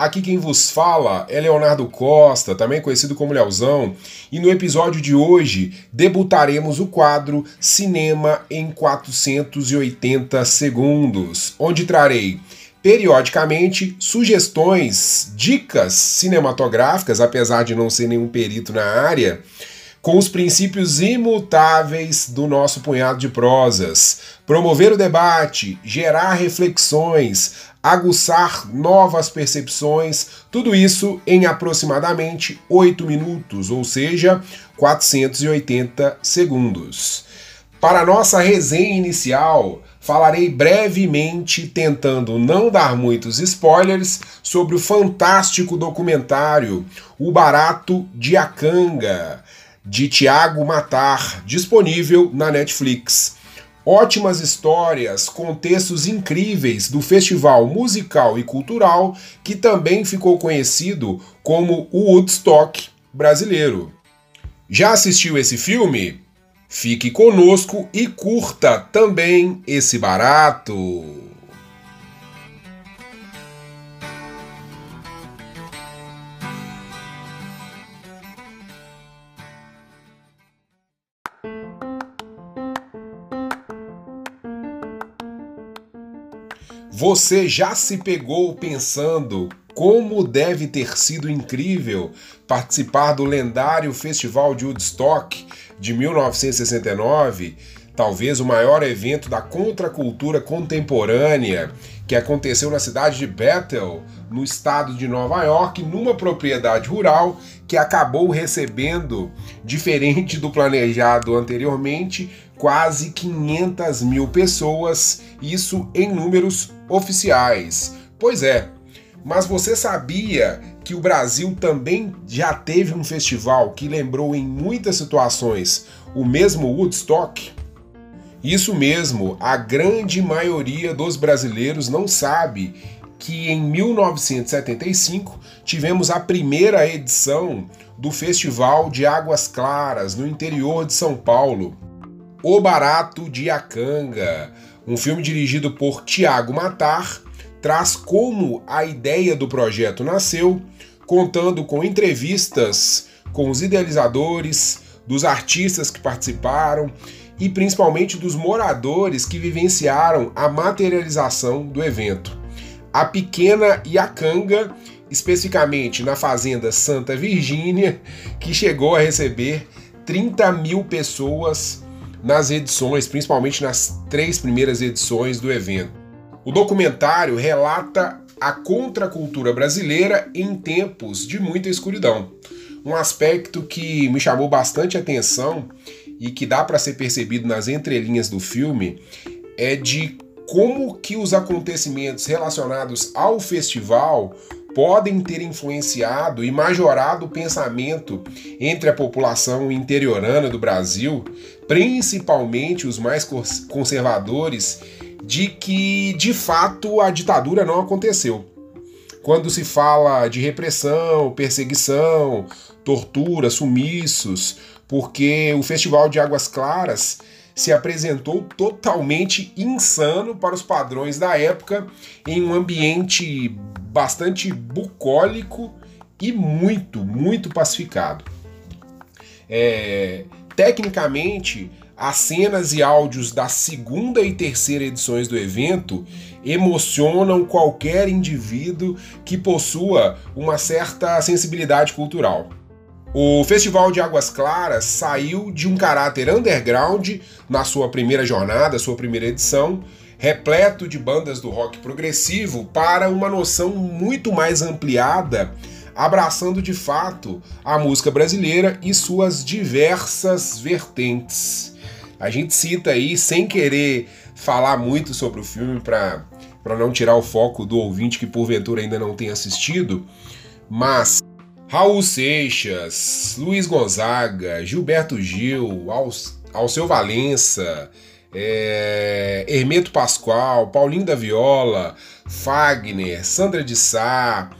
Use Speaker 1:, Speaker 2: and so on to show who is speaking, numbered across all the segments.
Speaker 1: Aqui quem vos fala é Leonardo Costa, também conhecido como Leozão, e no episódio de hoje debutaremos o quadro Cinema em 480 Segundos, onde trarei periodicamente sugestões, dicas cinematográficas, apesar de não ser nenhum perito na área, com os princípios imutáveis do nosso punhado de prosas. Promover o debate, gerar reflexões, aguçar novas percepções, tudo isso em aproximadamente 8 minutos, ou seja, 480 segundos. Para nossa resenha inicial, falarei brevemente, tentando não dar muitos spoilers, sobre o fantástico documentário O Barato de Acanga, de Tiago Matar, disponível na Netflix ótimas histórias, contextos incríveis do festival musical e cultural que também ficou conhecido como o Woodstock brasileiro. Já assistiu esse filme? Fique conosco e curta também esse barato. Você já se pegou pensando como deve ter sido incrível participar do lendário Festival de Woodstock de 1969, talvez o maior evento da contracultura contemporânea que aconteceu na cidade de Bethel, no estado de Nova York, numa propriedade rural que acabou recebendo, diferente do planejado anteriormente, quase 500 mil pessoas, isso em números oficiais. Pois é, mas você sabia que o Brasil também já teve um festival que lembrou em muitas situações o mesmo Woodstock? Isso mesmo, a grande maioria dos brasileiros não sabe que em 1975 tivemos a primeira edição do Festival de Águas Claras no interior de São Paulo. O Barato de Acanga, um filme dirigido por Tiago Matar, traz como a ideia do projeto nasceu, contando com entrevistas com os idealizadores, dos artistas que participaram e principalmente dos moradores que vivenciaram a materialização do evento. A Pequena Iacanga, especificamente na Fazenda Santa Virgínia, que chegou a receber 30 mil pessoas nas edições, principalmente nas três primeiras edições do evento. O documentário relata a contracultura brasileira em tempos de muita escuridão. Um aspecto que me chamou bastante atenção e que dá para ser percebido nas entrelinhas do filme é de como que os acontecimentos relacionados ao festival podem ter influenciado e majorado o pensamento entre a população interiorana do Brasil, principalmente os mais conservadores, de que de fato a ditadura não aconteceu. Quando se fala de repressão, perseguição, tortura, sumiços, porque o Festival de Águas Claras se apresentou totalmente insano para os padrões da época em um ambiente bastante bucólico e muito, muito pacificado. É, tecnicamente, as cenas e áudios da segunda e terceira edições do evento emocionam qualquer indivíduo que possua uma certa sensibilidade cultural. O Festival de Águas Claras saiu de um caráter underground na sua primeira jornada, sua primeira edição, repleto de bandas do rock progressivo para uma noção muito mais ampliada, abraçando de fato a música brasileira e suas diversas vertentes. A gente cita aí, sem querer falar muito sobre o filme para não tirar o foco do ouvinte que porventura ainda não tenha assistido, mas Raul Seixas, Luiz Gonzaga, Gilberto Gil, Alceu Valença, é, Hermeto Pascoal, Paulinho da Viola, Fagner, Sandra de Sá,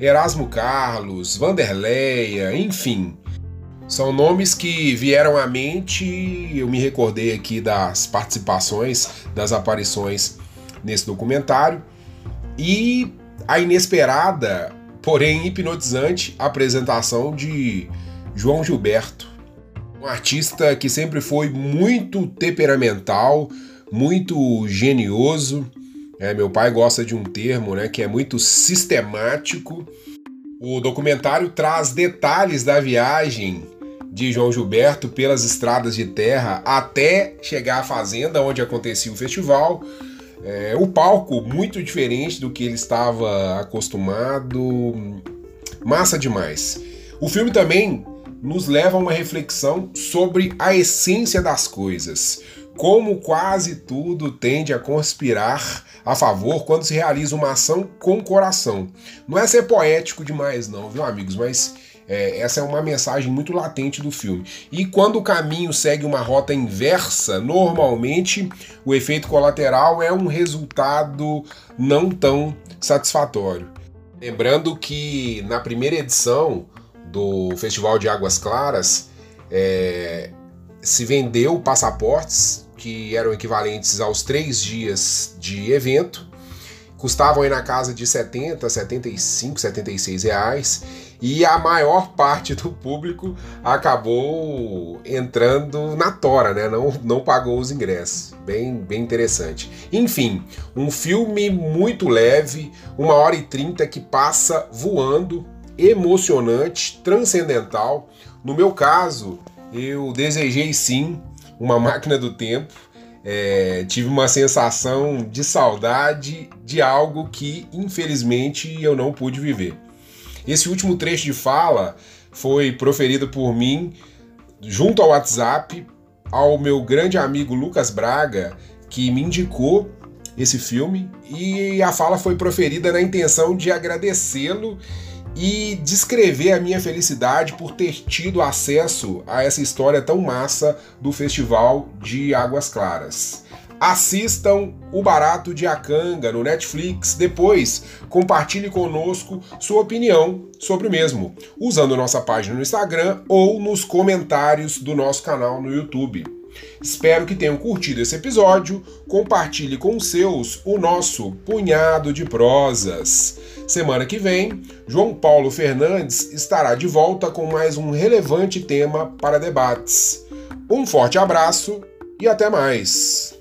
Speaker 1: Erasmo Carlos, Vanderleia, enfim. São nomes que vieram à mente, eu me recordei aqui das participações, das aparições nesse documentário. E a inesperada, porém hipnotizante, apresentação de João Gilberto, um artista que sempre foi muito temperamental, muito genioso. É, meu pai gosta de um termo né, que é muito sistemático. O documentário traz detalhes da viagem de João Gilberto pelas estradas de terra até chegar à fazenda onde acontecia o festival. É, o palco muito diferente do que ele estava acostumado. Massa demais. O filme também nos leva a uma reflexão sobre a essência das coisas. Como quase tudo tende a conspirar a favor quando se realiza uma ação com coração. Não é ser poético demais, não, viu, amigos? Mas é, essa é uma mensagem muito latente do filme. E quando o caminho segue uma rota inversa, normalmente o efeito colateral é um resultado não tão satisfatório. Lembrando que na primeira edição do Festival de Águas Claras, é, se vendeu passaportes que eram equivalentes aos três dias de evento, custavam aí na casa de 70, 75, 76 reais e a maior parte do público acabou entrando na tora, né? Não, não pagou os ingressos. Bem, bem interessante. Enfim, um filme muito leve, uma hora e trinta que passa voando emocionante, transcendental. No meu caso, eu desejei sim uma máquina do tempo. É, tive uma sensação de saudade de algo que infelizmente eu não pude viver. Esse último trecho de fala foi proferido por mim junto ao WhatsApp ao meu grande amigo Lucas Braga, que me indicou esse filme, e a fala foi proferida na intenção de agradecê-lo e descrever a minha felicidade por ter tido acesso a essa história tão massa do Festival de Águas Claras. Assistam O Barato de Acanga no Netflix. Depois, compartilhe conosco sua opinião sobre o mesmo, usando nossa página no Instagram ou nos comentários do nosso canal no YouTube. Espero que tenham curtido esse episódio. Compartilhe com seus o nosso punhado de prosas. Semana que vem, João Paulo Fernandes estará de volta com mais um relevante tema para debates. Um forte abraço e até mais!